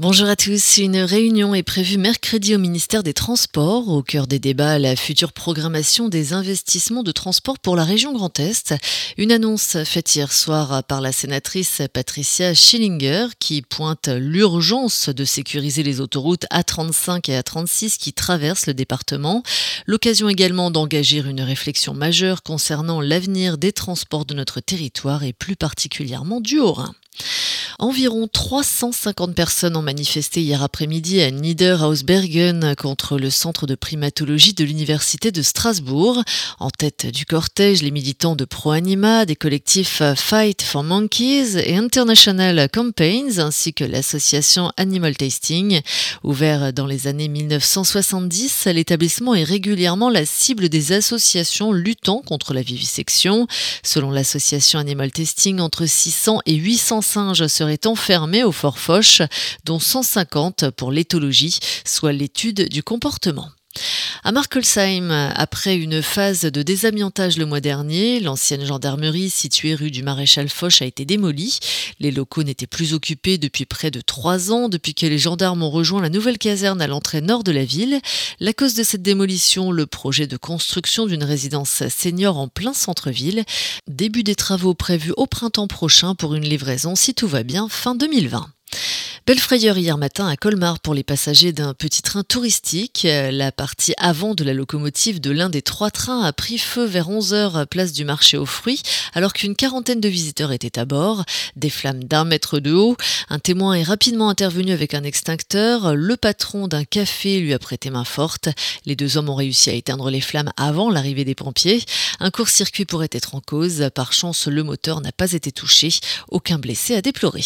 Bonjour à tous. Une réunion est prévue mercredi au ministère des Transports. Au cœur des débats, la future programmation des investissements de transport pour la région Grand Est. Une annonce faite hier soir par la sénatrice Patricia Schillinger qui pointe l'urgence de sécuriser les autoroutes A35 et A36 qui traversent le département. L'occasion également d'engager une réflexion majeure concernant l'avenir des transports de notre territoire et plus particulièrement du Haut-Rhin. Environ 350 personnes ont manifesté hier après-midi à Niederhausbergen contre le centre de primatologie de l'université de Strasbourg. En tête du cortège, les militants de ProAnima, des collectifs Fight for Monkeys et International Campaigns ainsi que l'association Animal Tasting. Ouvert dans les années 1970, l'établissement est régulièrement la cible des associations luttant contre la vivisection. Selon l'association Animal Tasting, entre 600 et 800 singes seraient est enfermé au Fort Foch, dont 150 pour l'éthologie, soit l'étude du comportement. À Markelsheim, après une phase de désamiantage le mois dernier, l'ancienne gendarmerie située rue du Maréchal Foch a été démolie. Les locaux n'étaient plus occupés depuis près de trois ans, depuis que les gendarmes ont rejoint la nouvelle caserne à l'entrée nord de la ville. La cause de cette démolition, le projet de construction d'une résidence senior en plein centre-ville. Début des travaux prévus au printemps prochain pour une livraison, si tout va bien, fin 2020. Belle frayeur hier matin à Colmar pour les passagers d'un petit train touristique. La partie avant de la locomotive de l'un des trois trains a pris feu vers 11h place du marché aux fruits alors qu'une quarantaine de visiteurs étaient à bord. Des flammes d'un mètre de haut. Un témoin est rapidement intervenu avec un extincteur. Le patron d'un café lui a prêté main forte. Les deux hommes ont réussi à éteindre les flammes avant l'arrivée des pompiers. Un court-circuit pourrait être en cause. Par chance, le moteur n'a pas été touché. Aucun blessé à déplorer.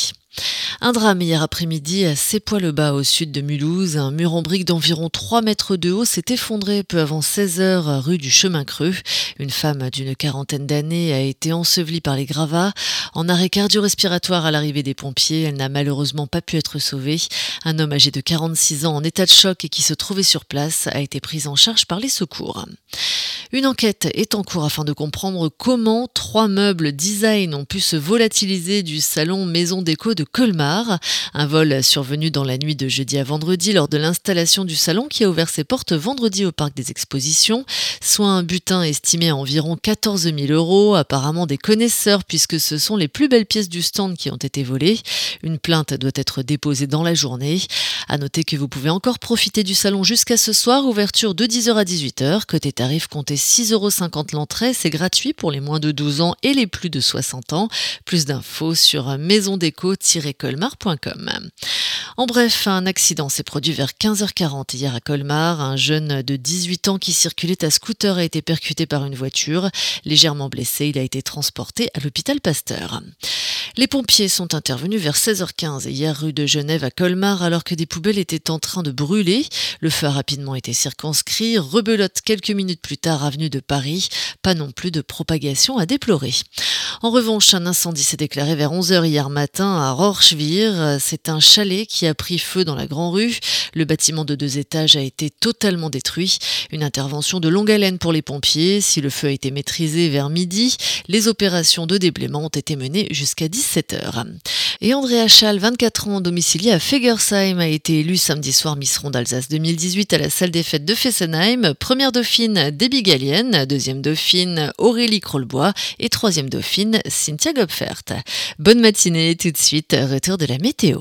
Un drame hier après-midi à Sépois-le-Bas au sud de Mulhouse. Un mur en briques d'environ 3 mètres de haut s'est effondré peu avant 16 heures rue du Chemin Creux. Une femme d'une quarantaine d'années a été ensevelie par les gravats. En arrêt cardio-respiratoire à l'arrivée des pompiers, elle n'a malheureusement pas pu être sauvée. Un homme âgé de 46 ans en état de choc et qui se trouvait sur place a été pris en charge par les secours. Une enquête est en cours afin de comprendre comment trois meubles design ont pu se volatiliser du salon Maison Déco de Colmar. Un vol survenu dans la nuit de jeudi à vendredi lors de l'installation du salon qui a ouvert ses portes vendredi au parc des expositions, soit un butin estimé à environ 14 000 euros, apparemment des connaisseurs puisque ce sont les plus belles pièces du stand qui ont été volées. Une plainte doit être déposée dans la journée. À noter que vous pouvez encore profiter du salon jusqu'à ce soir, ouverture de 10h à 18h, côté tarif comptez 6,50 euros l'entrée, c'est gratuit pour les moins de 12 ans et les plus de 60 ans. Plus d'infos sur maisondéco-colmar.com. En bref, un accident s'est produit vers 15h40 hier à Colmar. Un jeune de 18 ans qui circulait à scooter a été percuté par une voiture. Légèrement blessé, il a été transporté à l'hôpital Pasteur. Les pompiers sont intervenus vers 16h15 hier rue de Genève à Colmar alors que des poubelles étaient en train de brûler. Le feu a rapidement été circonscrit. Rebelote quelques minutes plus tard avenue de Paris. Pas non plus de propagation à déplorer. En revanche, un incendie s'est déclaré vers 11h hier matin à Rorschwir. C'est un chalet qui a pris feu dans la Grand Rue. Le bâtiment de deux étages a été totalement détruit. Une intervention de longue haleine pour les pompiers. Si le feu a été maîtrisé vers midi, les opérations de déblaiement ont été menées jusqu'à 17h. Et Andrea Schall, 24 ans, domicilié à Fegersheim, a été élue samedi soir Miss Ronde d'Alsace 2018 à la salle des fêtes de Fessenheim. Première dauphine, Debbie Gallienne. Deuxième dauphine, Aurélie Krollbois. Et troisième dauphine, Cynthia Gopfert. Bonne matinée, tout de suite, retour de la météo.